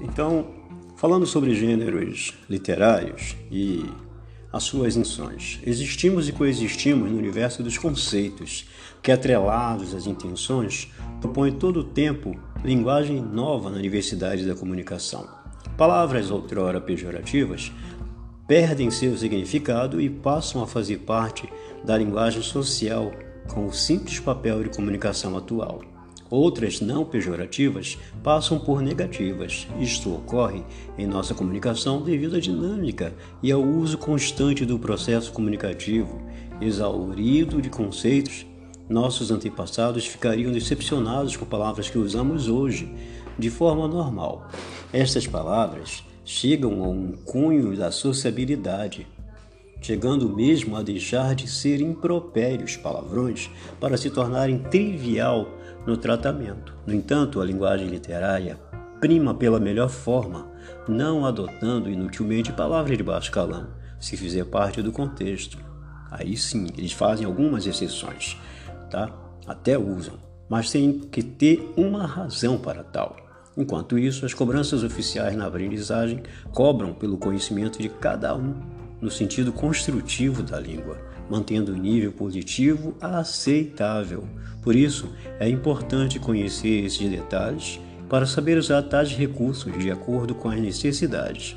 Então, falando sobre gêneros literários e as suas intenções, existimos e coexistimos no universo dos conceitos, que atrelados às intenções, propõem todo o tempo linguagem nova na universidade da comunicação. Palavras outrora pejorativas perdem seu significado e passam a fazer parte da linguagem social com o simples papel de comunicação atual. Outras não pejorativas passam por negativas. Isto ocorre em nossa comunicação devido à dinâmica e ao uso constante do processo comunicativo, exaurido de conceitos. Nossos antepassados ficariam decepcionados com palavras que usamos hoje de forma normal. Estas palavras chegam a um cunho da sociabilidade, chegando mesmo a deixar de ser impropérios palavrões para se tornarem trivial no tratamento. No entanto, a linguagem literária prima pela melhor forma, não adotando inutilmente palavras de baixo calão, se fizer parte do contexto. Aí sim, eles fazem algumas exceções, tá? Até usam, mas tem que ter uma razão para tal. Enquanto isso, as cobranças oficiais na aprendizagem cobram pelo conhecimento de cada um no sentido construtivo da língua, mantendo o nível positivo aceitável. Por isso, é importante conhecer esses detalhes para saber usar tais recursos de acordo com as necessidades.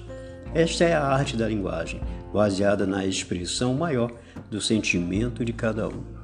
Esta é a arte da linguagem, baseada na expressão maior do sentimento de cada um.